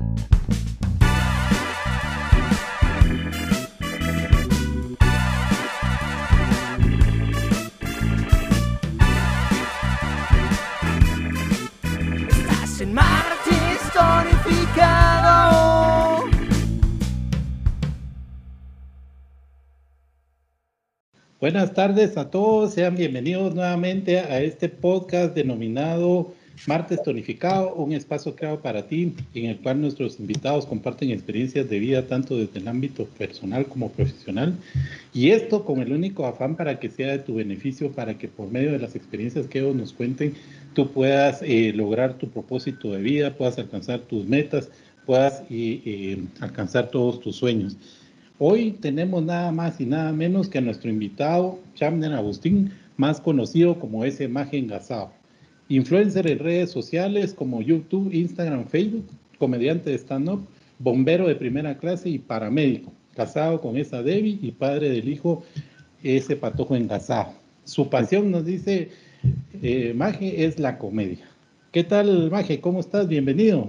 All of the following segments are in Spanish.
En. Buenas tardes a todos, sean bienvenidos nuevamente a este podcast denominado Martes Tonificado, un espacio creado para ti en el cual nuestros invitados comparten experiencias de vida tanto desde el ámbito personal como profesional y esto con el único afán para que sea de tu beneficio, para que por medio de las experiencias que ellos nos cuenten tú puedas eh, lograr tu propósito de vida, puedas alcanzar tus metas, puedas eh, eh, alcanzar todos tus sueños. Hoy tenemos nada más y nada menos que a nuestro invitado, Chamner Agustín, más conocido como ese Magen Gasao. Influencer en redes sociales como YouTube, Instagram, Facebook, comediante de stand-up, bombero de primera clase y paramédico, casado con esa Debbie y padre del hijo, ese patojo engasado. Su pasión, nos dice eh, Maje, es la comedia. ¿Qué tal, Maje? ¿Cómo estás? Bienvenido.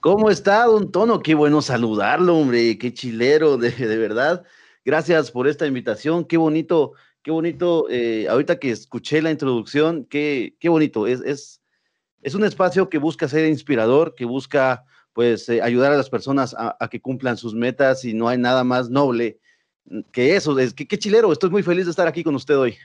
¿Cómo está, don Tono? Qué bueno saludarlo, hombre, qué chilero, de, de verdad. Gracias por esta invitación, qué bonito, qué bonito, eh, ahorita que escuché la introducción, qué, qué bonito, es, es, es un espacio que busca ser inspirador, que busca, pues, eh, ayudar a las personas a, a, que cumplan sus metas y no hay nada más noble que eso, es que qué chilero, estoy muy feliz de estar aquí con usted hoy.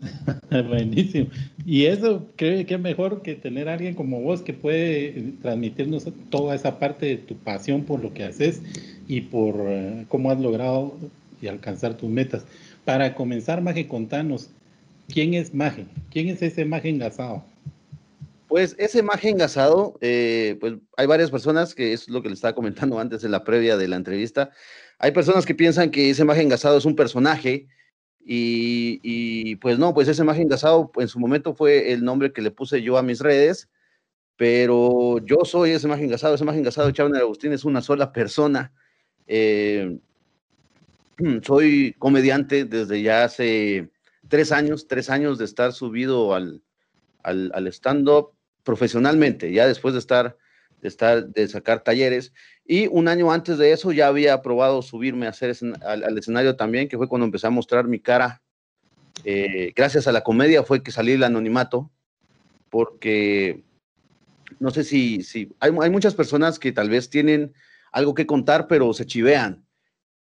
Buenísimo. Y eso, creo que mejor que tener a alguien como vos que puede transmitirnos toda esa parte de tu pasión por lo que haces y por uh, cómo has logrado y alcanzar tus metas. Para comenzar, Maje, contanos, ¿quién es Maje? ¿Quién es ese Maje engasado? Pues ese Maje engasado, eh, pues hay varias personas, que es lo que le estaba comentando antes en la previa de la entrevista, hay personas que piensan que ese Maje engasado es un personaje, y, y, pues no, pues ese imagen gasado en su momento fue el nombre que le puse yo a mis redes, pero yo soy ese imagen gasado, ese imagen gasado de Chavner Agustín es una sola persona. Eh, soy comediante desde ya hace tres años, tres años de estar subido al, al, stand-up profesionalmente, ya después de estar, de estar, de sacar talleres. Y un año antes de eso ya había probado subirme a hacer al, escenario también, que fue cuando empecé a mostrar mi cara. Eh, gracias a la comedia fue que salí del anonimato, porque no sé si, si hay, hay, muchas personas que tal vez tienen algo que contar, pero se chivean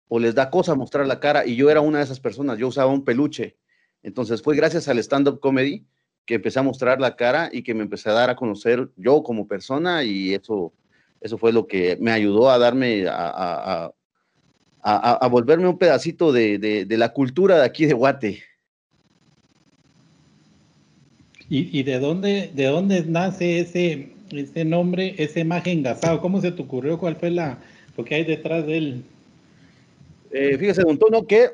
o les da cosa mostrar la cara. Y yo era una de esas personas, yo usaba un peluche. Entonces fue gracias al stand-up comedy que empecé a mostrar la cara y que me empecé a dar a conocer yo como persona y eso eso fue lo que me ayudó a darme, a, a, a, volverme un pedacito de, de, la cultura de aquí de Guate. ¿Y, y de, dónde, de dónde nace ese, ese nombre, ese imagen gasado? ¿Cómo se te ocurrió? ¿Cuál fue la, lo que hay detrás de él? Eh, fíjese, don Tono, que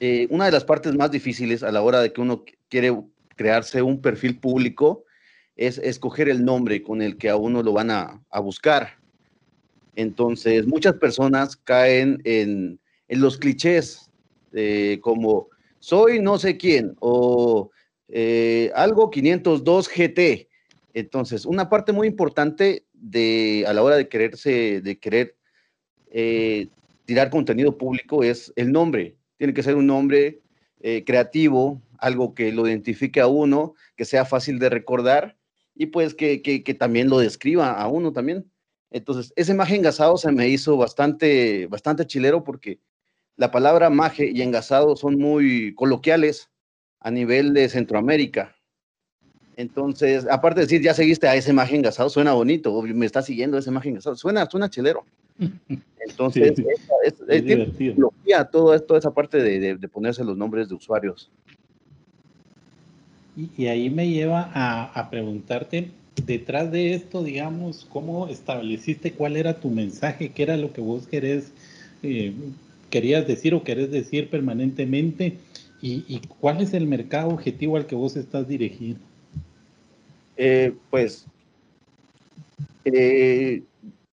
eh, una de las partes más difíciles a la hora de que uno quiere crearse un perfil público es escoger el nombre con el que a uno lo van a, a buscar. Entonces, muchas personas caen en, en los clichés como soy no sé quién o eh, algo 502 GT. Entonces, una parte muy importante de a la hora de quererse, de querer eh, tirar contenido público es el nombre. Tiene que ser un nombre eh, creativo, algo que lo identifique a uno, que sea fácil de recordar y pues que, que, también lo describa a uno también. Entonces, ese maje engasado se me hizo bastante, bastante chilero porque la palabra maje y engasado son muy coloquiales a nivel de Centroamérica. Entonces, aparte de decir, ya seguiste a ese maje engasado, suena bonito, me está siguiendo ese maje engasado, suena, suena chilero. Entonces, sí, sí. es, es, es, es todo, toda esa parte de, de, de ponerse los nombres de usuarios. Y, y ahí me lleva a, a, preguntarte, detrás de esto, digamos, ¿cómo estableciste cuál era tu mensaje? ¿Qué era lo que vos querés, eh, querías decir o querés decir permanentemente? ¿Y, ¿Y, cuál es el mercado objetivo al que vos estás dirigido? Eh, pues, eh,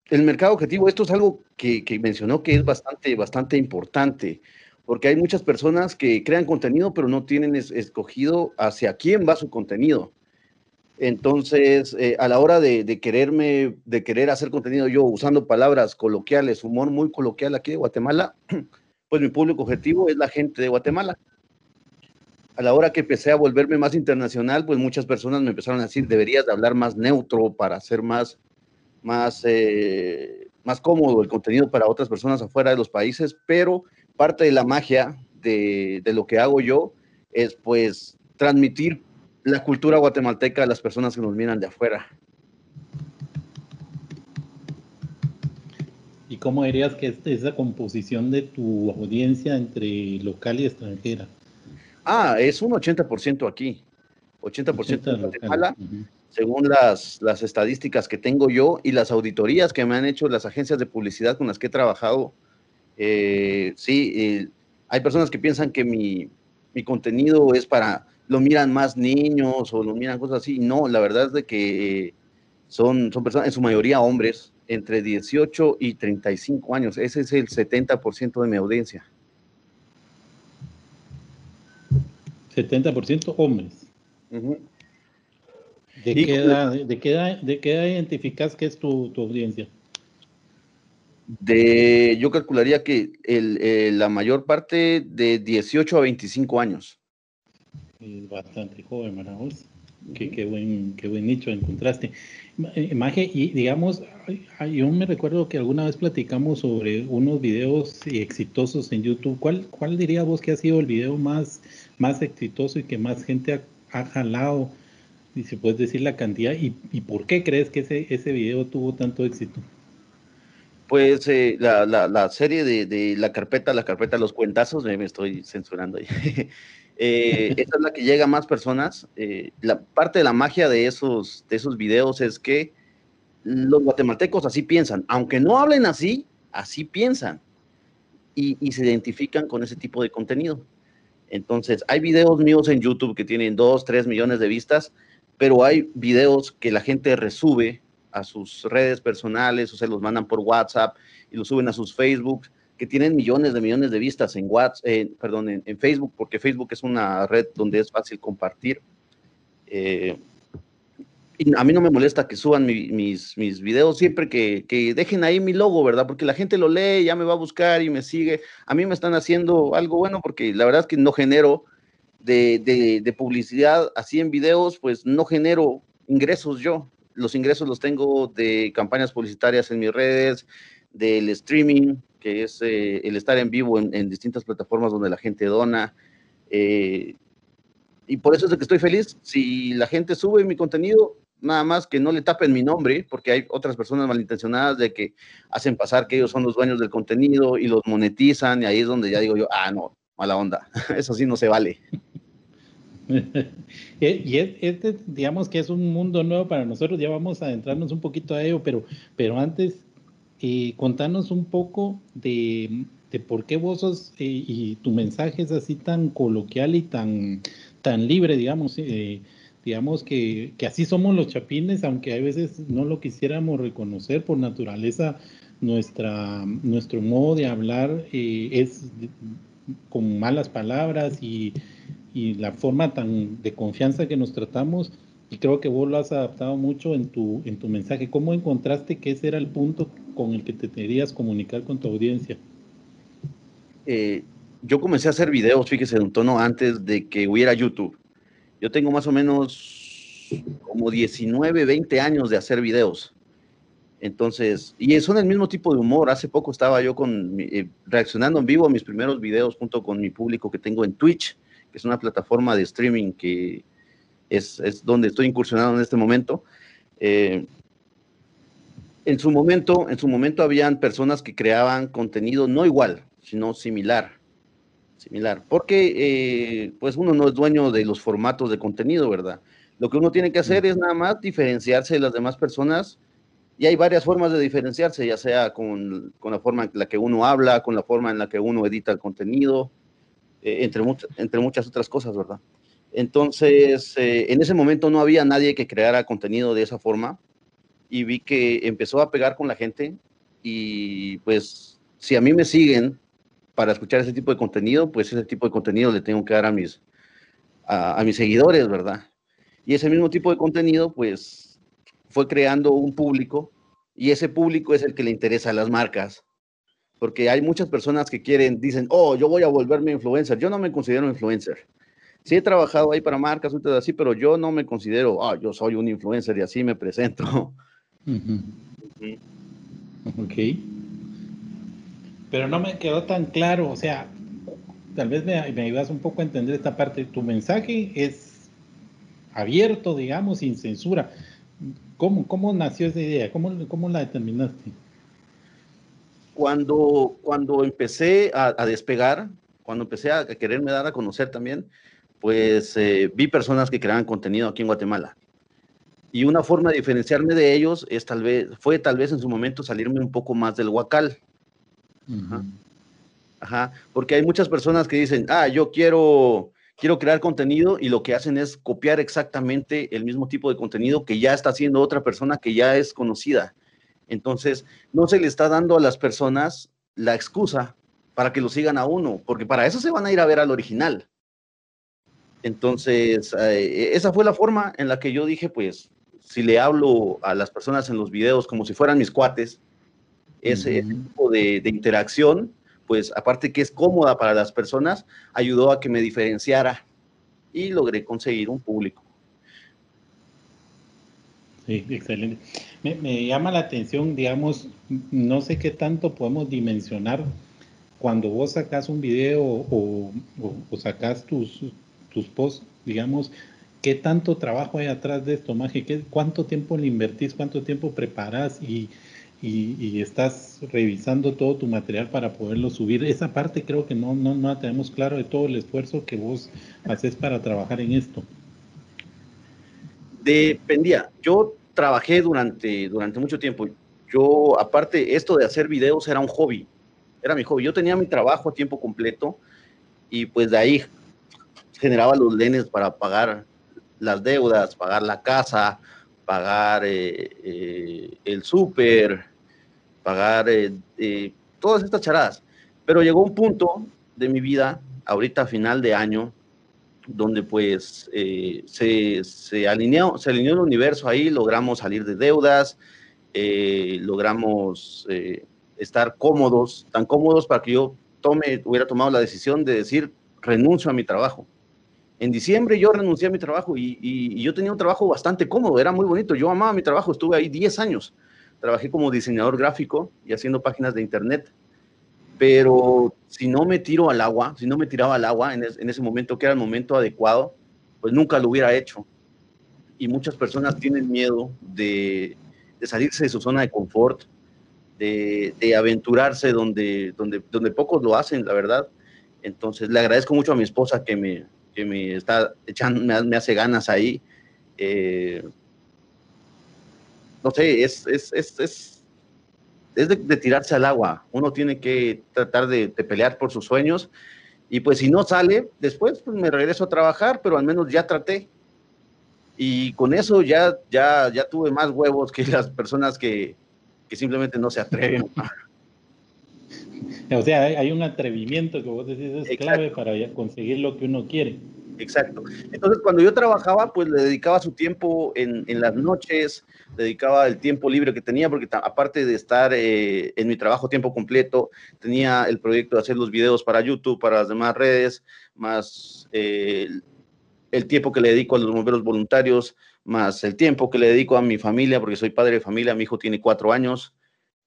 el mercado objetivo, esto es algo que, mencionó que es bastante, bastante importante porque hay muchas personas que crean contenido, pero no tienen es, escogido hacia quién va su contenido. Entonces, eh, a la hora de, de, quererme, de querer hacer contenido yo usando palabras coloquiales, humor muy coloquial aquí de Guatemala, pues mi público objetivo es la gente de Guatemala. A la hora que empecé a volverme más internacional, pues muchas personas me empezaron a decir, deberías de hablar más neutro para hacer más, más, eh, más cómodo el contenido para otras personas afuera de los países, pero parte de la magia de, de lo que hago yo es pues transmitir la cultura guatemalteca a las personas que nos miran de afuera. ¿Y cómo dirías que es esa composición de tu audiencia entre local y extranjera? Ah, es un 80% aquí, 80%, en Guatemala, uh -huh. Según las, las estadísticas que tengo yo y las auditorías que me han hecho las agencias de publicidad con las que he trabajado. Eh, sí, eh, hay personas que piensan que mi, mi contenido es para lo miran más niños o lo miran cosas así. No, la verdad es de que eh, son, son personas, en su mayoría hombres, entre 18 y 35 años. Ese es el 70% de mi audiencia. 70% hombres. Uh -huh. ¿De, qué edad, de, qué edad, ¿De qué edad identificas que es tu, tu audiencia? De, yo calcularía que el, eh, la mayor parte de 18 a 25 años bastante joven, ¿verdad? Qué, qué, buen, qué buen nicho encontraste. Maje, y digamos, yo me recuerdo que alguna vez platicamos sobre unos videos exitosos en YouTube. ¿Cuál, cuál dirías vos que ha sido el video más, más exitoso y que más gente ha, ha jalado? Y si puedes decir la cantidad, ¿y, y por qué crees que ese, ese video tuvo tanto éxito? Pues eh, la, la, la, serie de, de, la carpeta, la carpeta los cuentazos, me, me estoy censurando ahí. Eh, esa es la que llega a más personas. Eh, la parte de la magia de esos, de esos videos es que los guatemaltecos así piensan, aunque no hablen así, así piensan y, y, se identifican con ese tipo de contenido. Entonces, hay videos míos en YouTube que tienen 2, 3 millones de vistas, pero hay videos que la gente resube a sus redes personales o se los mandan por WhatsApp y los suben a sus Facebook que tienen millones de millones de vistas en WhatsApp, perdón, en, Facebook, porque Facebook es una red donde es fácil compartir. Eh, y a mí no me molesta que suban mi, mis, mis videos siempre que, que, dejen ahí mi logo, ¿verdad? Porque la gente lo lee, ya me va a buscar y me sigue. A mí me están haciendo algo bueno porque la verdad es que no genero de, de, de publicidad así en videos, pues no genero ingresos yo. Los ingresos los tengo de campañas publicitarias en mis redes, del streaming, que es eh, el estar en vivo en, distintas plataformas donde la gente dona. Eh, y por eso es de que estoy feliz. Si la gente sube mi contenido, nada más que no le tapen mi nombre, porque hay otras personas malintencionadas de que hacen pasar que ellos son los dueños del contenido y los monetizan, y ahí es donde ya digo yo, ah, no, mala onda, eso sí no se vale. y este, digamos que es un mundo nuevo para nosotros, ya vamos a adentrarnos un poquito a ello, pero, pero antes eh, contanos un poco de, de, por qué vos sos eh, y tu mensaje es así tan coloquial y tan, tan libre, digamos, eh, digamos que, que, así somos los chapines, aunque a veces no lo quisiéramos reconocer por naturaleza, nuestra, nuestro modo de hablar es con malas palabras y, y la forma tan de confianza que nos tratamos y creo que vos lo has adaptado mucho en tu, en tu mensaje. ¿Cómo encontraste que ese era el punto con el que te querías comunicar con tu audiencia? Eh, yo comencé a hacer videos, fíjese, un tono antes de que hubiera YouTube. Yo tengo más o menos como 19, 20 años de hacer videos. Entonces, y son el mismo tipo de humor. Hace poco estaba yo con, eh, reaccionando en vivo a mis primeros videos junto con mi público que tengo en Twitch, que es una plataforma de streaming que es, es donde estoy incursionando en este momento. Eh, en su momento, en su momento habían personas que creaban contenido no igual, sino similar, similar, porque eh, pues uno no es dueño de los formatos de contenido, ¿verdad? Lo que uno tiene que hacer es nada más diferenciarse de las demás personas y hay varias formas de diferenciarse, ya sea con, con la forma en la que uno habla, con la forma en la que uno edita el contenido, eh, entre, much entre muchas otras cosas, ¿verdad? Entonces, eh, en ese momento no había nadie que creara contenido de esa forma y vi que empezó a pegar con la gente y pues si a mí me siguen para escuchar ese tipo de contenido, pues ese tipo de contenido le tengo que dar a mis, a mis seguidores, ¿verdad? Y ese mismo tipo de contenido, pues, fue creando un público y ese público es el que le interesa a las marcas. Porque hay muchas personas que quieren, dicen, oh, yo voy a volverme influencer. Yo no me considero influencer. Sí he trabajado ahí para marcas, así, pero yo no me considero, ah, yo soy un influencer y así me presento. Ok. Pero no me quedó tan claro, o sea, tal vez me, me ayudas un poco a entender esta parte. Tu mensaje es abierto, digamos, sin censura. ¿Cómo, cómo nació esa idea? ¿Cómo, cómo la determinaste? Cuando, cuando empecé a, despegar, cuando empecé a quererme dar a conocer también, pues eh, vi personas que creaban contenido aquí en Guatemala. Y una forma de diferenciarme de ellos es tal vez, fue tal vez en su momento salirme un poco más del huacal. Ajá. Porque hay muchas personas que dicen, ah, yo quiero, quiero crear contenido y lo que hacen es copiar exactamente el mismo tipo de contenido que ya está haciendo otra persona que ya es conocida. Entonces, no se le está dando a las personas la excusa para que lo sigan a uno, porque para eso se van a ir a ver al original. Entonces, eh, esa fue la forma en la que yo dije, pues, si le hablo a las personas en los videos como si fueran mis cuates, ese, tipo de, interacción, pues aparte que es cómoda para las personas, ayudó a que me diferenciara y logré conseguir un público. Sí, excelente. Me, llama la atención, digamos, no sé qué tanto podemos dimensionar cuando vos sacas un video o, o sacas tus, tus posts, digamos, ¿qué tanto trabajo hay atrás de esto, Maje? ¿Qué, ¿Cuánto tiempo le invertís? ¿Cuánto tiempo preparas? Y, y, estás revisando todo tu material para poderlo subir. Esa parte creo que no, no, no la tenemos claro de todo el esfuerzo que vos haces para trabajar en esto. Dependía. Yo trabajé durante, durante mucho tiempo. Yo, aparte, esto de hacer videos era un hobby. Era mi hobby. Yo tenía mi trabajo a tiempo completo y pues de ahí generaba los lenes para pagar las deudas, pagar la casa, pagar eh, eh, el súper, pagar eh, todas estas charadas. Pero llegó un punto de mi vida, ahorita a final de año, donde pues se, se, alineó, se alineó el universo ahí, logramos salir de deudas, logramos estar cómodos, tan cómodos para que yo tome, hubiera tomado la decisión de decir, renuncio a mi trabajo en diciembre yo renuncié a mi trabajo y, yo tenía un trabajo bastante cómodo, era muy bonito. Yo amaba mi trabajo, estuve ahí 10 años. Trabajé como diseñador gráfico y haciendo páginas de internet. Pero si no me tiro al agua, si no me tiraba al agua en, ese momento, que era el momento adecuado, pues nunca lo hubiera hecho. Y muchas personas tienen miedo de, salirse de su zona de confort, de, aventurarse donde, donde, donde pocos lo hacen, la verdad. Entonces le agradezco mucho a mi esposa que me, que me está echando, me, hace ganas ahí. Eh, no sé, es, es, es, es, es de, tirarse al agua. Uno tiene que tratar de, pelear por sus sueños. Y pues si no sale, después pues me regreso a trabajar, pero al menos ya traté. Y con eso ya, ya, ya tuve más huevos que las personas que, que simplemente no se atreven. O sea, hay un atrevimiento que vos decís es clave para conseguir lo que uno quiere. Exacto. Entonces, cuando yo trabajaba, pues le dedicaba su tiempo en, las noches, dedicaba el tiempo libre que tenía, porque aparte de estar eh, en mi trabajo tiempo completo, tenía el proyecto de hacer los videos para YouTube, para las demás redes, más eh, el tiempo que le dedico a los bomberos voluntarios, más el tiempo que le dedico a mi familia, porque soy padre de familia, mi hijo tiene cuatro años.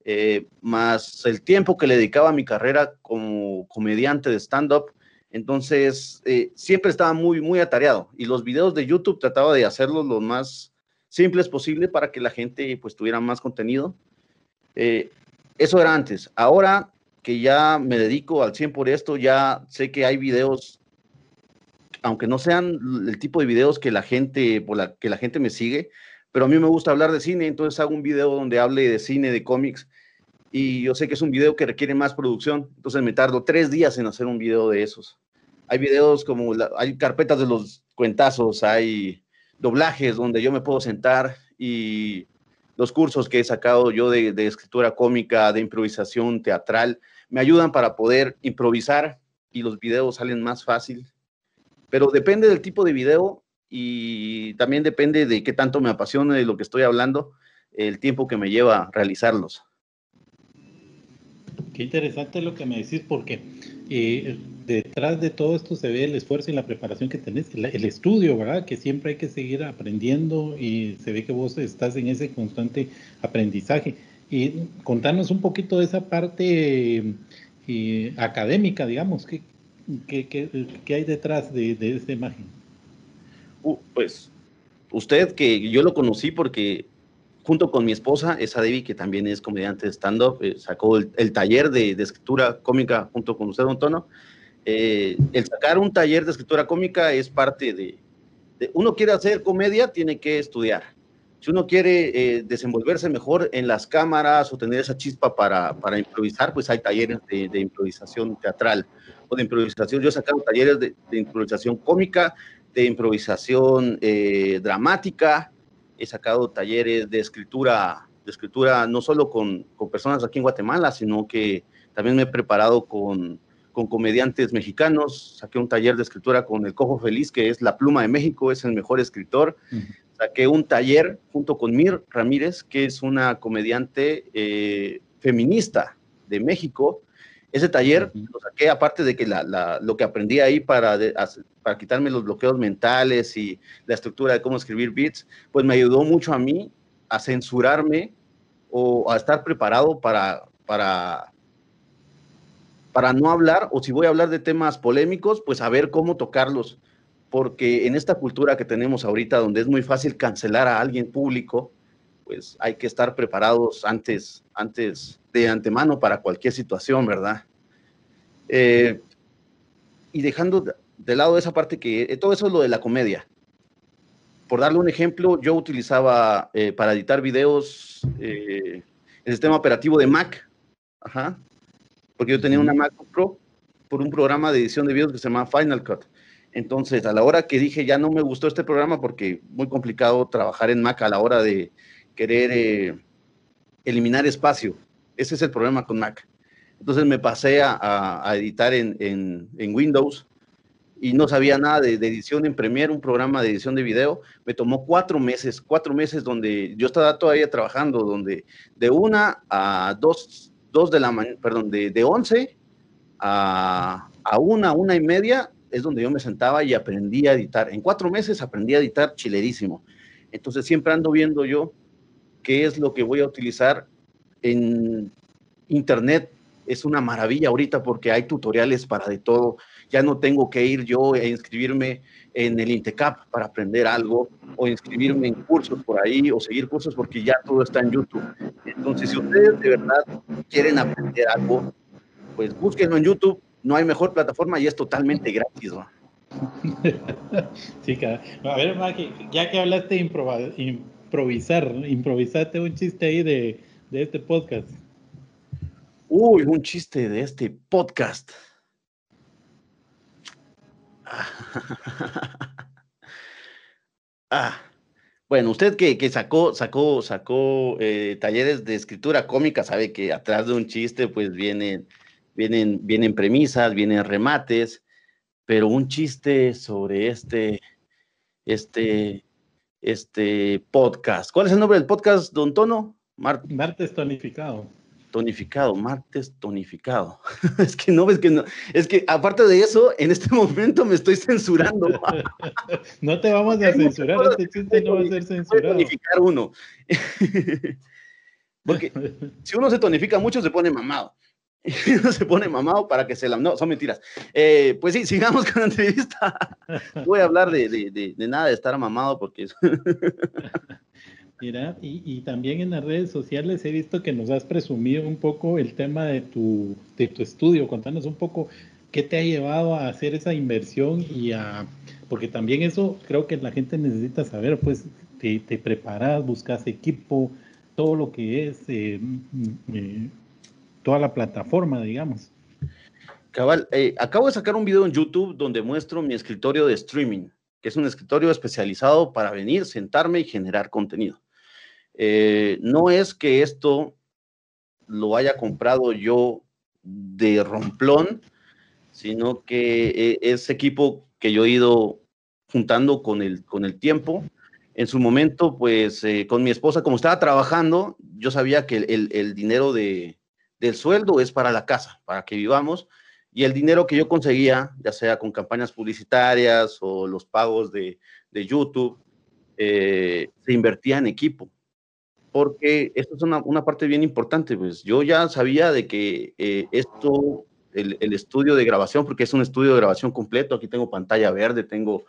Eh, más el tiempo que le dedicaba a mi carrera como comediante de stand-up. Entonces, eh, siempre estaba muy, muy atareado y los videos de YouTube trataba de hacerlos lo más simples posible para que la gente pues tuviera más contenido. Eh, eso era antes. Ahora que ya me dedico al 100 por esto, ya sé que hay videos, aunque no sean el tipo de videos que la gente, que la gente me sigue, pero a mí me gusta hablar de cine, entonces hago un video donde hable de cine, de cómics, y yo sé que es un video que requiere más producción, entonces me tardo tres días en hacer un video de esos. Hay videos como, hay carpetas de los cuentazos, hay doblajes donde yo me puedo sentar y los cursos que he sacado yo de, de escritura cómica, de improvisación teatral, me ayudan para poder improvisar y los videos salen más fácil. Pero depende del tipo de video y también depende de qué tanto me apasione de lo que estoy hablando, el tiempo que me lleva realizarlos. Qué interesante lo que me decís, porque eh, detrás de todo esto se ve el esfuerzo y la preparación que tenés, el, estudio, ¿verdad? Que siempre hay que seguir aprendiendo y se ve que vos estás en ese constante aprendizaje. Y contanos un poquito de esa parte eh, académica, digamos, ¿qué, qué, qué, qué hay detrás de, de esta imagen? Uh, pues usted que yo lo conocí porque junto con mi esposa, esa Debbie, que también es comediante de stand-up, eh, sacó el, taller de, escritura cómica junto con usted, don. Eh, el sacar un taller de escritura cómica es parte de, uno quiere hacer comedia, tiene que estudiar. Si uno quiere eh, desenvolverse mejor en las cámaras o tener esa chispa para, para improvisar, pues hay talleres de, de, improvisación teatral o de improvisación. Yo he sacado talleres de, improvisación cómica, de improvisación dramática, he sacado talleres de escritura, de escritura no solo con, con, personas aquí en Guatemala, sino que también me he preparado con, con comediantes mexicanos. Saqué un taller de escritura con el Cojo Feliz, que es la pluma de México, es el mejor escritor. Uh -huh. Saqué un taller junto con Mir Ramírez, que es una comediante eh, feminista de México. Ese taller uh -huh. lo saqué, aparte de que la, la, lo que aprendí ahí para, de, para quitarme los bloqueos mentales y la estructura de cómo escribir beats, pues me ayudó mucho a mí a censurarme o a estar preparado para, para, para no hablar, o si voy a hablar de temas polémicos, pues saber cómo tocarlos. Porque en esta cultura que tenemos ahorita, donde es muy fácil cancelar a alguien público, pues hay que estar preparados antes, antes de antemano para cualquier situación, ¿verdad? Eh, y dejando de lado esa parte que, eh, todo eso es lo de la comedia. Por darle un ejemplo, yo utilizaba eh, para editar videos eh, el sistema operativo de Mac, ajá, porque yo tenía una Mac Pro por un programa de edición de videos que se llama Final Cut. Entonces, a la hora que dije, ya no me gustó este programa porque muy complicado trabajar en Mac a la hora de querer eh, eliminar espacio. Ese es el problema con Mac. Entonces me pasé a, a, a editar en, en, en, Windows y no sabía nada de, edición en Premiere, un programa de edición de video. Me tomó cuatro meses, cuatro meses donde yo estaba todavía trabajando, donde de una a dos, dos de la mañana, perdón, de, de once a, a una, una y media es donde yo me sentaba y aprendí a editar. En cuatro meses aprendí a editar chilerísimo. Entonces siempre ando viendo yo qué es lo que voy a utilizar en internet. Es una maravilla ahorita porque hay tutoriales para de todo. Ya no tengo que ir yo a inscribirme en el INTECAP para aprender algo o inscribirme en cursos por ahí o seguir cursos porque ya todo está en YouTube. Entonces, si ustedes de verdad quieren aprender algo, pues búsquenlo en YouTube no hay mejor plataforma y es totalmente gratis. ¿no? sí, a ver, Maki, ya que hablaste de improvisar, improvisate un chiste ahí de, de, este podcast. Uy, un chiste de este podcast. ah. Bueno, usted que, sacó, sacó, sacó eh, talleres de escritura cómica, sabe que atrás de un chiste, pues vienen vienen, vienen premisas, vienen remates, pero un chiste sobre este, este, este podcast. ¿Cuál es el nombre del podcast, don Tono? Mar martes tonificado. Tonificado, martes tonificado. es que no, es que no, es que aparte de eso, en este momento me estoy censurando. no te vamos a censurar, este chiste no va a ser censurado. Tonificar uno. Porque si uno se tonifica mucho, se pone mamado. uno se pone mamado para que se la... No, son mentiras. Eh, pues sí, sigamos con la entrevista. Voy a hablar de, de, de, de nada de estar mamado porque... Mira, y, también en las redes sociales he visto que nos has presumido un poco el tema de tu, de tu estudio. Contanos un poco qué te ha llevado a hacer esa inversión y a... Porque también eso creo que la gente necesita saber, pues te, preparas, buscas equipo, todo lo que es... Eh, eh, toda la plataforma, digamos. Cabal, eh, acabo de sacar un video en YouTube donde muestro mi escritorio de streaming, que es un escritorio especializado para venir, sentarme y generar contenido. Eh, no es que esto lo haya comprado yo de romplón, sino que eh, es equipo que yo he ido juntando con el, con el tiempo. En su momento, pues eh, con mi esposa, como estaba trabajando, yo sabía que el, dinero de, del sueldo es para la casa, para que vivamos, y el dinero que yo conseguía, ya sea con campañas publicitarias o los pagos de, de YouTube, se invertía en equipo. Porque esto es una, una, parte bien importante, pues yo ya sabía de que eh, esto, el, el, estudio de grabación, porque es un estudio de grabación completo, aquí tengo pantalla verde, tengo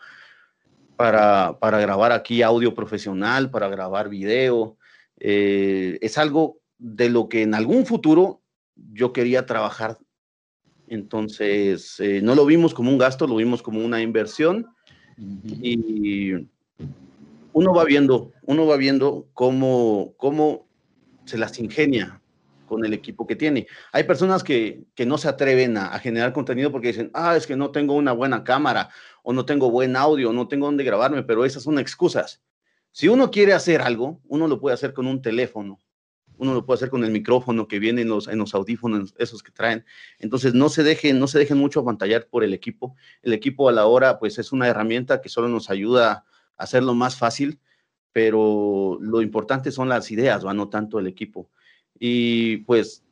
para, para grabar aquí audio profesional, para grabar video, eh, es algo de lo que en algún futuro yo quería trabajar. Entonces, no lo vimos como un gasto, lo vimos como una inversión. Y uno va viendo, uno va viendo cómo, cómo se las ingenia con el equipo que tiene. Hay personas que, que no se atreven a, generar contenido porque dicen, ah, es que no tengo una buena cámara, o no tengo buen audio, no tengo dónde grabarme, pero esas son excusas. Si uno quiere hacer algo, uno lo puede hacer con un teléfono, uno lo puede hacer con el micrófono que viene en los, en los audífonos, esos que traen. Entonces, no se dejen, no se dejen mucho apantallar por el equipo. El equipo a la hora, pues es una herramienta que solo nos ayuda hacerlo más fácil, pero lo importante son las ideas, ¿va? no tanto el equipo. Y pues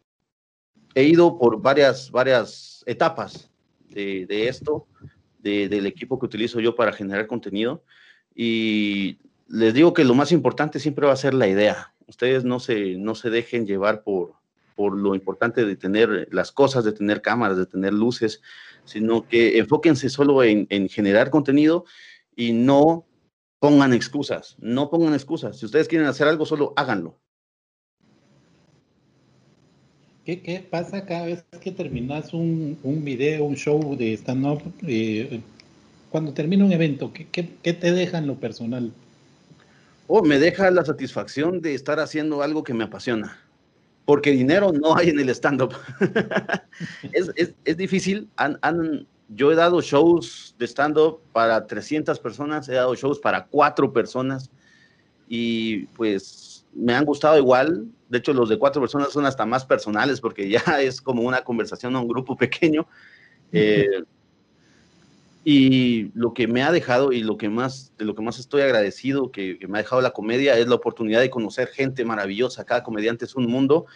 he ido por varias, varias etapas de, esto, del equipo que utilizo yo para generar contenido. Y les digo que lo más importante siempre va a ser la idea. Ustedes no se, no se dejen llevar por, por lo importante de tener las cosas, de tener cámaras, de tener luces, sino que enfóquense solo en, en generar contenido y no pongan excusas, no pongan excusas. Si ustedes quieren hacer algo, solo háganlo. ¿Qué, qué pasa cada vez que terminas un, un video, un show de stand-up? Eh, cuando termina un evento, ¿qué, ¿qué, qué, te deja en lo personal? Oh, me deja la satisfacción de estar haciendo algo que me apasiona. Porque dinero no hay en el stand-up. es, es, es, difícil. Han, han, yo he dado shows de stand-up para 300 personas, he dado shows para cuatro personas y pues me han gustado igual. De hecho, los de cuatro personas son hasta más personales porque ya es como una conversación a un grupo pequeño. Eh, y lo que me ha dejado y lo que más, de lo que más estoy agradecido que, que me ha dejado la comedia es la oportunidad de conocer gente maravillosa. Cada comediante es un mundo.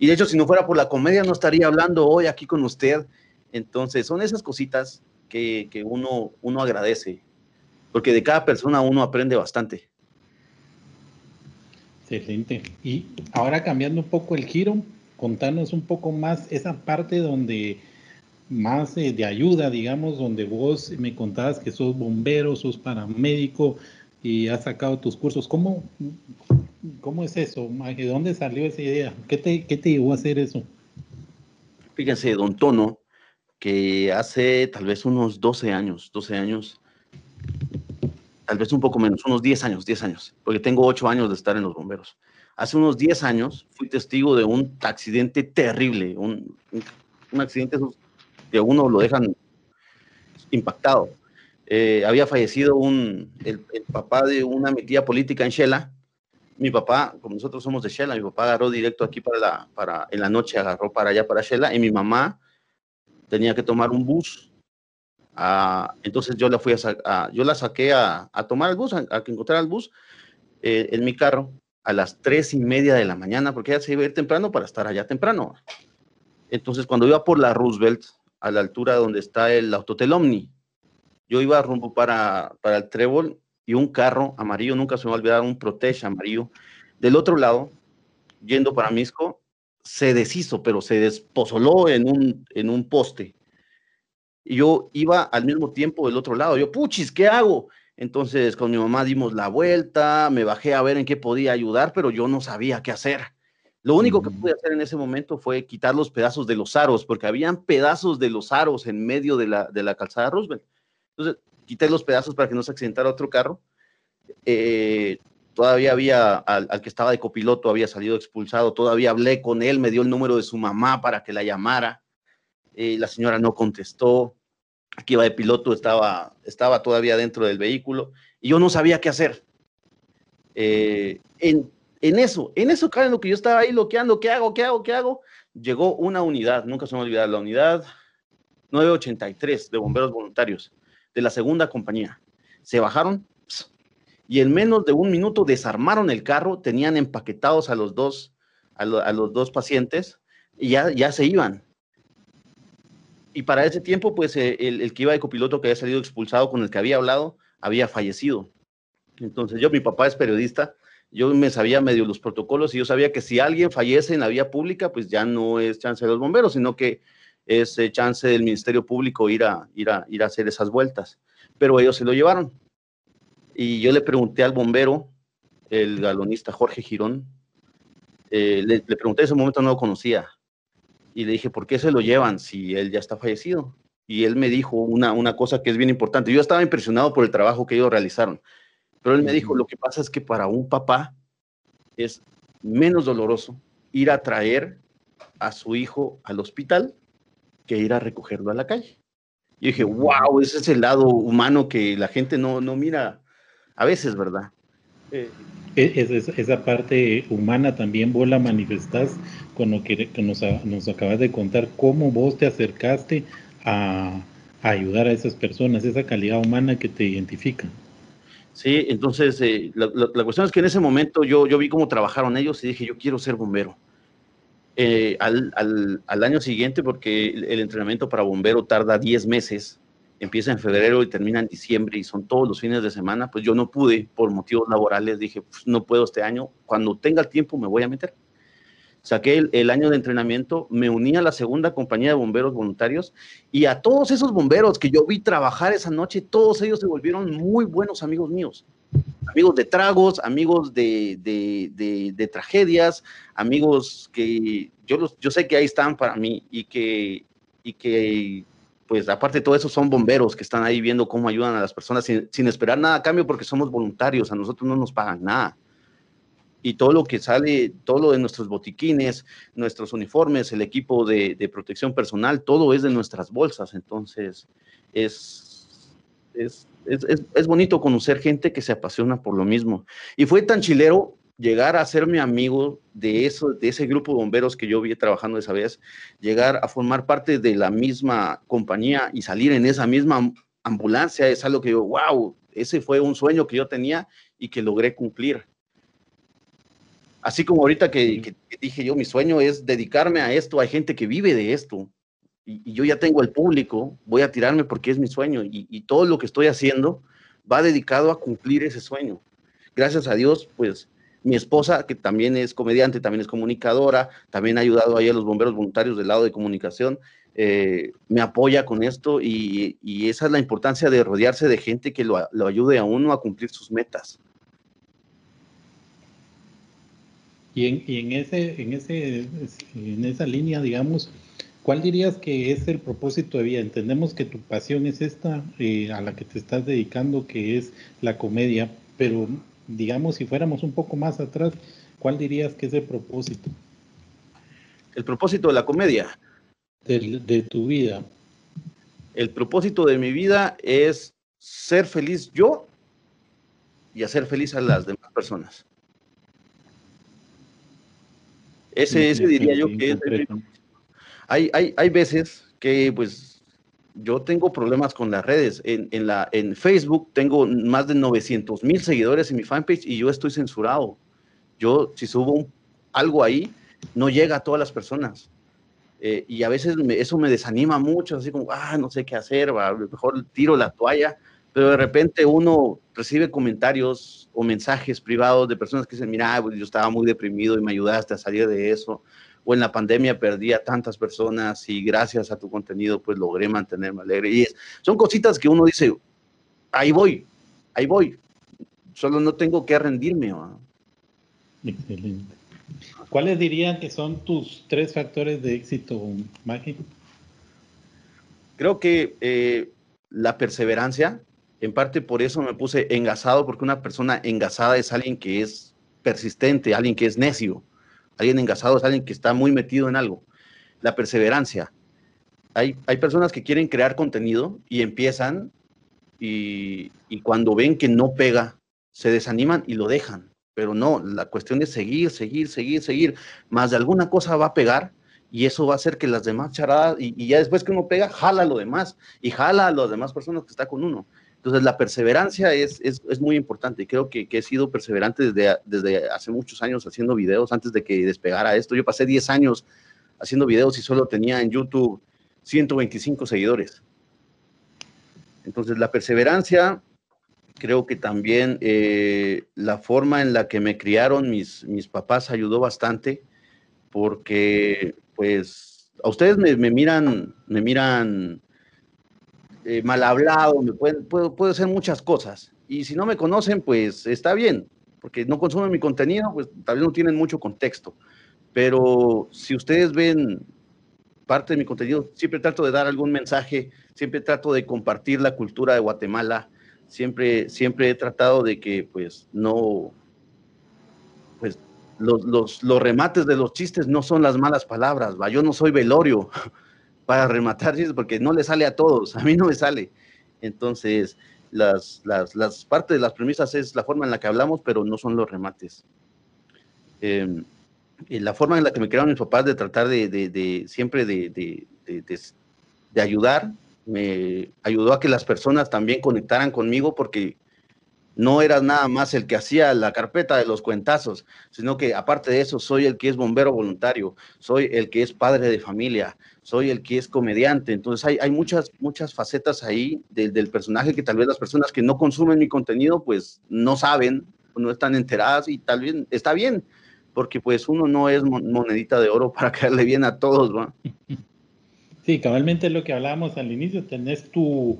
Y de hecho, si no fuera por la comedia, no estaría hablando hoy aquí con usted entonces, son esas cositas que, que, uno, uno agradece, porque de cada persona uno aprende bastante. Excelente. Y ahora cambiando un poco el giro, contanos un poco más esa parte donde más eh, de ayuda, digamos, donde vos me contabas que sos bombero, sos paramédico y has sacado tus cursos. ¿Cómo, cómo es eso? ¿De dónde salió esa idea? ¿Qué te, qué te llevó a hacer eso? Fíjense, don Tono, que hace tal vez unos 12 años, 12 años, tal vez un poco menos, unos 10 años, 10 años, porque tengo 8 años de estar en los bomberos. Hace unos 10 años fui testigo de un accidente terrible, un, un accidente que uno lo dejan impactado. Eh, había fallecido un, el, el, papá de una mi tía política en Shela. Mi papá, como nosotros somos de Shela, mi papá agarró directo aquí para la, para, en la noche agarró para allá, para Shela, y mi mamá tenía que tomar un bus. Ah, entonces yo la fui a, yo la saqué a, tomar el bus, a, a que encontrara el bus eh, en mi carro a las tres y media de la mañana, porque ella se iba a ir temprano para estar allá temprano. Entonces, cuando iba por la Roosevelt, a la altura donde está el Autotel Omni, yo iba rumbo para, para el Trébol y un carro amarillo, nunca se me va a olvidar, un Protege amarillo. Del otro lado, yendo para Misco, se deshizo, pero se despozoló en un, en un poste. Y yo iba al mismo tiempo del otro lado. Yo, puchis, ¿qué hago? Entonces con mi mamá dimos la vuelta, me bajé a ver en qué podía ayudar, pero yo no sabía qué hacer. Lo único que pude hacer en ese momento fue quitar los pedazos de los aros, porque habían pedazos de los aros en medio de la, de la calzada Roosevelt. Entonces quité los pedazos para que no se accidentara otro carro. Eh, todavía había, al, que estaba de copiloto había salido expulsado, todavía hablé con él, me dio el número de su mamá para que la llamara, eh, la señora no contestó, aquí iba de piloto, estaba, estaba todavía dentro del vehículo, y yo no sabía qué hacer. Eh, en, eso, en eso, en lo que yo estaba ahí loqueando, ¿qué hago, qué hago, qué hago? Llegó una unidad, nunca se me olvidar, la unidad 983 de bomberos voluntarios, de la segunda compañía se bajaron y en menos de un minuto desarmaron el carro, tenían empaquetados a los dos, a, los dos pacientes y ya, ya se iban. Y para ese tiempo, pues eh, el, que iba de copiloto que había salido expulsado con el que había hablado, había fallecido. Entonces yo, mi papá es periodista, yo me sabía medio los protocolos y yo sabía que si alguien fallece en la vía pública, pues ya no es chance de los bomberos, sino que es eh, chance del Ministerio Público ir a, ir, a, ir a hacer esas vueltas. Pero ellos se lo llevaron. Y yo le pregunté al bombero, el galonista Jorge Girón, eh, le, pregunté en ese momento, no lo conocía, y le dije, ¿por qué se lo llevan si él ya está fallecido? Y él me dijo una, una cosa que es bien importante. Yo estaba impresionado por el trabajo que ellos realizaron, pero él me dijo, lo que pasa es que para un papá es menos doloroso ir a traer a su hijo al hospital que ir a recogerlo a la calle. Y dije, wow, ese es el lado humano que la gente no, no mira a veces, ¿verdad? Eh, es, esa parte humana también vos la manifestás con lo que, nos, nos, acabas de contar, cómo vos te acercaste a, ayudar a esas personas, esa calidad humana que te identifica. Sí, entonces eh, la, la, cuestión es que en ese momento yo, yo vi cómo trabajaron ellos y dije, yo quiero ser bombero. Eh, al, al, al, año siguiente, porque el, el entrenamiento para bombero tarda 10 meses, empieza en febrero y termina en diciembre y son todos los fines de semana, pues yo no pude por motivos laborales, dije, pues no puedo este año, cuando tenga el tiempo me voy a meter. Saqué el, año de entrenamiento, me uní a la segunda compañía de bomberos voluntarios y a todos esos bomberos que yo vi trabajar esa noche, todos ellos se volvieron muy buenos amigos míos. Amigos de tragos, amigos de, de, de, tragedias, amigos que yo, los, yo sé que ahí están para mí y que, y que pues aparte de todo eso son bomberos que están ahí viendo cómo ayudan a las personas sin, esperar nada a cambio porque somos voluntarios, a nosotros no nos pagan nada. Y todo lo que sale, todo lo de nuestros botiquines, nuestros uniformes, el equipo de, protección personal, todo es de nuestras bolsas. Entonces, es, es, es, es bonito conocer gente que se apasiona por lo mismo. Y fue tan chilero llegar a ser mi amigo de, eso, de ese grupo de bomberos que yo vi trabajando esa vez, llegar a formar parte de la misma compañía y salir en esa misma ambulancia, es algo que yo, wow, ese fue un sueño que yo tenía y que logré cumplir. Así como ahorita que, dije yo, mi sueño es dedicarme a esto, hay gente que vive de esto y, yo ya tengo el público, voy a tirarme porque es mi sueño y, y todo lo que estoy haciendo va dedicado a cumplir ese sueño. Gracias a Dios, pues mi esposa, que también es comediante, también es comunicadora, también ha ayudado ahí a los bomberos voluntarios del lado de comunicación, eh, me apoya con esto y, esa es la importancia de rodearse de gente que lo, ayude a uno a cumplir sus metas. Y en, ese, en, ese, en esa línea, digamos, ¿cuál dirías que es el propósito de vida? Entendemos que tu pasión es esta, eh, a la que te estás dedicando, que es la comedia, pero digamos, si fuéramos un poco más atrás, ¿cuál dirías que es el propósito? El propósito de la comedia. De, tu vida. El propósito de mi vida es ser feliz yo y hacer feliz a las demás personas. Ese, ese diría yo que es... Hay, hay, hay veces que pues yo tengo problemas con las redes. En, la, en Facebook tengo más de 900 mil seguidores en mi fanpage y yo estoy censurado. Yo, si subo algo ahí, no llega a todas las personas. Eh, y a veces eso me desanima mucho, así como, ah, no sé qué hacer, mejor tiro la toalla. Pero de repente uno recibe comentarios o mensajes privados de personas que dicen, mira, pues, yo estaba muy deprimido y me ayudaste a salir de eso o en la pandemia perdí a tantas personas y gracias a tu contenido pues logré mantenerme alegre. Y son cositas que uno dice, ahí voy, ahí voy, solo no tengo que rendirme. Excelente. ¿Cuáles dirían que son tus tres factores de éxito, Maggie? Creo que eh, la perseverancia, en parte por eso me puse engasado, porque una persona engasada es alguien que es persistente, alguien que es necio Alguien engasado es alguien que está muy metido en algo. La perseverancia. Hay, hay personas que quieren crear contenido y empiezan y, y cuando ven que no pega, se desaniman y lo dejan. Pero no, la cuestión es seguir, seguir, seguir, seguir. Más de alguna cosa va a pegar y eso va a hacer que las demás charadas, y, ya después que uno pega, jala a lo demás y jala a las demás personas que está con uno. Entonces, la perseverancia es, es, es muy importante. Creo que, he sido perseverante desde, desde hace muchos años haciendo videos, antes de que despegara esto. Yo pasé 10 años haciendo videos y solo tenía en YouTube 125 seguidores. Entonces, la perseverancia, creo que también eh, la forma en la que me criaron mis, mis papás ayudó bastante, porque, pues, a ustedes me miran, me miran eh, mal hablado, me pueden, puedo, hacer muchas cosas. Y si no me conocen, pues está bien, porque no consumen mi contenido, pues tal vez no tienen mucho contexto. Pero si ustedes ven parte de mi contenido, siempre trato de dar algún mensaje, siempre trato de compartir la cultura de Guatemala, siempre, siempre he tratado de que pues no, pues los, los, los remates de los chistes no son las malas palabras, ¿va? yo no soy velorio, para rematar, porque no le sale a todos, a mí no me sale. Entonces, las, las, las partes de las premisas es la forma en la que hablamos, pero no son los remates. Eh, la forma en la que me crearon mis papás de tratar de, de, de siempre de, de, ayudar, me ayudó a que las personas también conectaran conmigo porque no era nada más el que hacía la carpeta de los cuentazos, sino que aparte de eso soy el que es bombero voluntario, soy el que es padre de familia, soy el que es comediante. Entonces hay, hay muchas, muchas facetas ahí del, del, personaje que tal vez las personas que no consumen mi contenido pues no saben, no están enteradas y tal vez está bien, porque pues uno no es monedita de oro para caerle bien a todos, ¿no? Sí, cabalmente lo que hablábamos al inicio, tenés tu,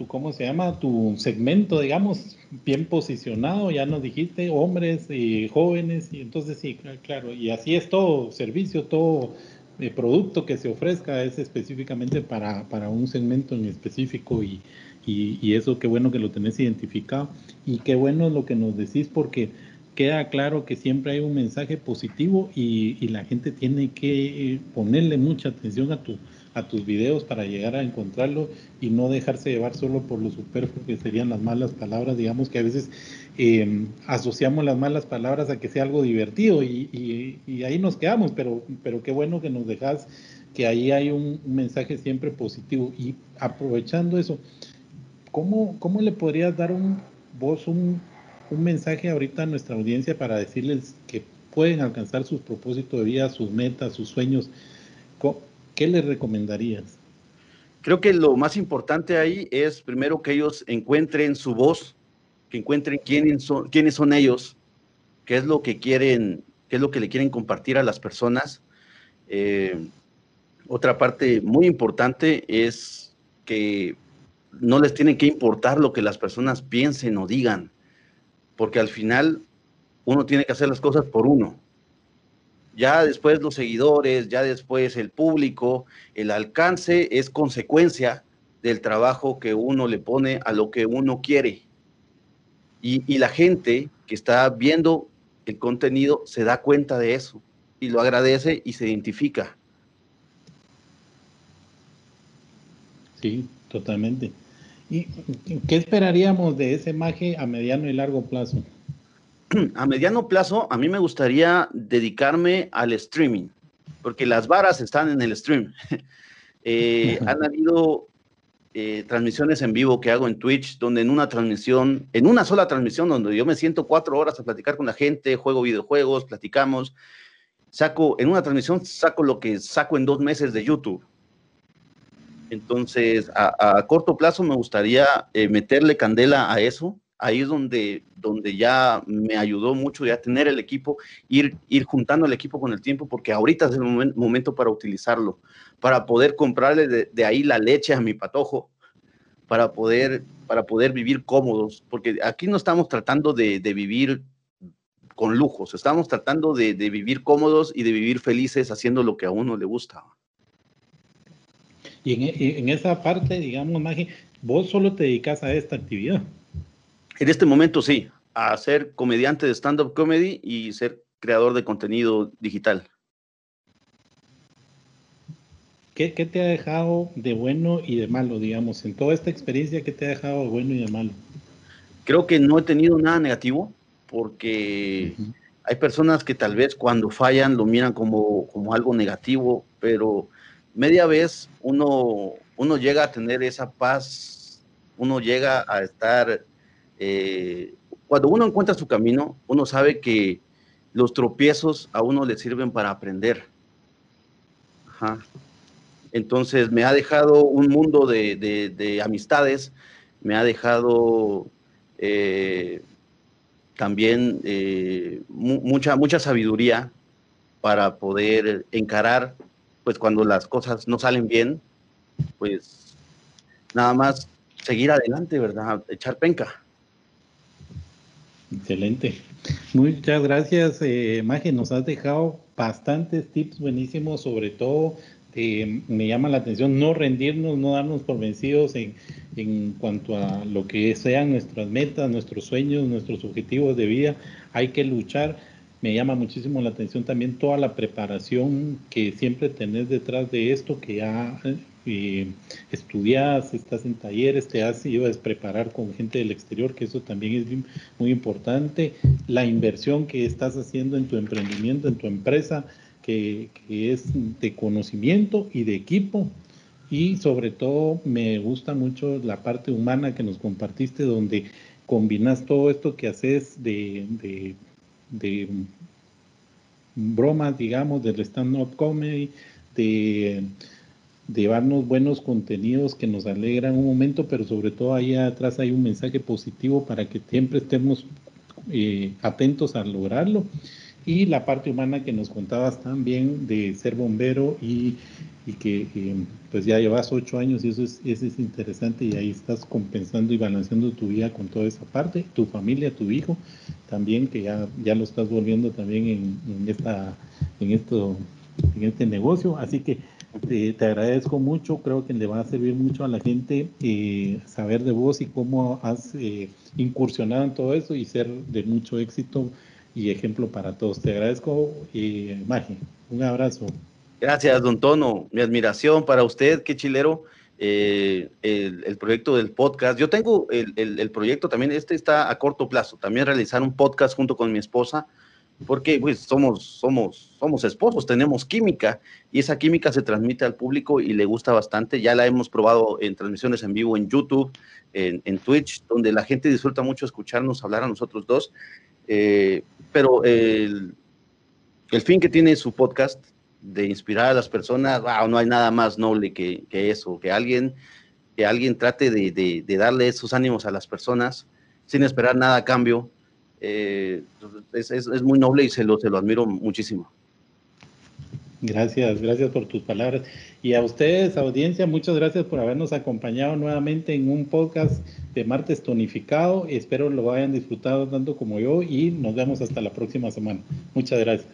tu, ¿cómo se llama? Tu segmento, digamos, bien posicionado, ya nos dijiste, hombres y jóvenes, y entonces sí, claro, y así es todo servicio, todo de producto que se ofrezca es específicamente para, para un segmento en específico y, y, y, eso qué bueno que lo tenés identificado y qué bueno lo que nos decís porque queda claro que siempre hay un mensaje positivo y, y la gente tiene que ponerle mucha atención a tu, a tus videos para llegar a encontrarlo y no dejarse llevar solo por lo superfluo que serían las malas palabras. Digamos que a veces eh, asociamos las malas palabras a que sea algo divertido y, y, ahí nos quedamos, pero, pero qué bueno que nos dejas que ahí hay un, un mensaje siempre positivo. Y aprovechando eso, ¿cómo, cómo le podrías dar un, vos un, un mensaje ahorita a nuestra audiencia para decirles que pueden alcanzar sus propósitos de vida, sus metas, sus sueños? ¿Qué les recomendarías? Creo que lo más importante ahí es primero que ellos encuentren su voz, que encuentren quiénes son, quiénes son ellos, qué es lo que quieren, qué es lo que le quieren compartir a las personas. Eh, otra parte muy importante es que no les tiene que importar lo que las personas piensen o digan, porque al final uno tiene que hacer las cosas por uno ya después los seguidores, ya después el público, el alcance es consecuencia del trabajo que uno le pone a lo que uno quiere. Y, la gente que está viendo el contenido se da cuenta de eso y lo agradece y se identifica. Sí, totalmente. ¿Y qué esperaríamos de ese maje a mediano y largo plazo? a mediano plazo, a mí me gustaría dedicarme al streaming, porque las varas están en el stream. eh, han habido eh, transmisiones en vivo que hago en Twitch, donde en una transmisión, en una sola transmisión, donde yo me siento cuatro horas a platicar con la gente, juego videojuegos, platicamos, saco, en una transmisión saco lo que saco en dos meses de YouTube. Entonces, a, a corto plazo me gustaría eh, meterle candela a eso, ahí es donde, donde ya me ayudó mucho ya tener el equipo, ir, ir juntando el equipo con el tiempo, porque ahorita es el momen, momento para utilizarlo, para poder comprarle de, de, ahí la leche a mi patojo, para poder, para poder vivir cómodos, porque aquí no estamos tratando de, de vivir con lujos, estamos tratando de, de, vivir cómodos y de vivir felices haciendo lo que a uno le gusta. Y en, en esa parte, digamos, Magi, vos solo te dedicas a esta actividad. En este momento sí, a ser comediante de stand-up comedy y ser creador de contenido digital. ¿Qué, ¿Qué, te ha dejado de bueno y de malo, digamos, en toda esta experiencia, qué te ha dejado de bueno y de malo? Creo que no he tenido nada negativo porque uh -huh. hay personas que tal vez cuando fallan lo miran como, como algo negativo, pero media vez uno, uno llega a tener esa paz uno llega a estar, eh, cuando uno encuentra su camino, uno sabe que los tropiezos a uno le sirven para aprender. Entonces me ha dejado un mundo de, amistades, me ha dejado eh, también eh, mucha, mucha sabiduría para poder encarar, pues cuando las cosas no salen bien, pues nada más seguir adelante, ¿verdad? Echar penca. Excelente. Muchas gracias, eh, Nos has dejado bastantes tips buenísimos, sobre todo eh, me llama la atención no rendirnos, no darnos por vencidos en, en cuanto a lo que sean nuestras metas, nuestros sueños, nuestros objetivos de vida. Hay que luchar me llama muchísimo la atención también toda la preparación que siempre tenés detrás de esto, que ya eh, estudias, estás en talleres, te has ido a preparar con gente del exterior, que eso también es muy importante. La inversión que estás haciendo en tu emprendimiento, en tu empresa, que, es de conocimiento y de equipo. Y sobre todo me gusta mucho la parte humana que nos compartiste, donde combinas todo esto que haces de de bromas, digamos, del stand-up comedy, de, llevarnos buenos contenidos que nos alegran un momento, pero sobre todo ahí atrás hay un mensaje positivo para que siempre estemos eh, atentos a lograrlo. Y la parte humana que nos contabas también de ser bombero y y que pues ya llevas ocho años y eso es, eso es interesante y ahí estás compensando y balanceando tu vida con toda esa parte, tu familia, tu hijo también que ya, ya lo estás volviendo también en, esta, en, esto, en este negocio, así que te, agradezco mucho, creo que le va a servir mucho a la gente eh, saber de vos y cómo has eh, incursionado en todo eso y ser de mucho éxito y ejemplo para todos. Te agradezco, eh, Magi. Un abrazo. Gracias, don Tono. Mi admiración para usted, qué chilero. Eh, el, proyecto del podcast. Yo tengo el, proyecto también, este está a corto plazo, también realizar un podcast junto con mi esposa, porque pues, somos, somos, somos esposos, tenemos química y esa química se transmite al público y le gusta bastante. Ya la hemos probado en transmisiones en vivo en YouTube, en, Twitch, donde la gente disfruta mucho escucharnos hablar a nosotros dos. Eh, pero el, el fin que tiene su podcast de inspirar a las personas, no hay nada más noble que, eso, que alguien, que alguien trate de, darle esos ánimos a las personas sin esperar nada a cambio. Eh, es, muy noble y se lo, se lo admiro muchísimo. Gracias, gracias por tus palabras. Y a ustedes, audiencia, muchas gracias por habernos acompañado nuevamente en un podcast de Martes Tonificado. Espero lo hayan disfrutado tanto como yo y nos vemos hasta la próxima semana. Muchas gracias.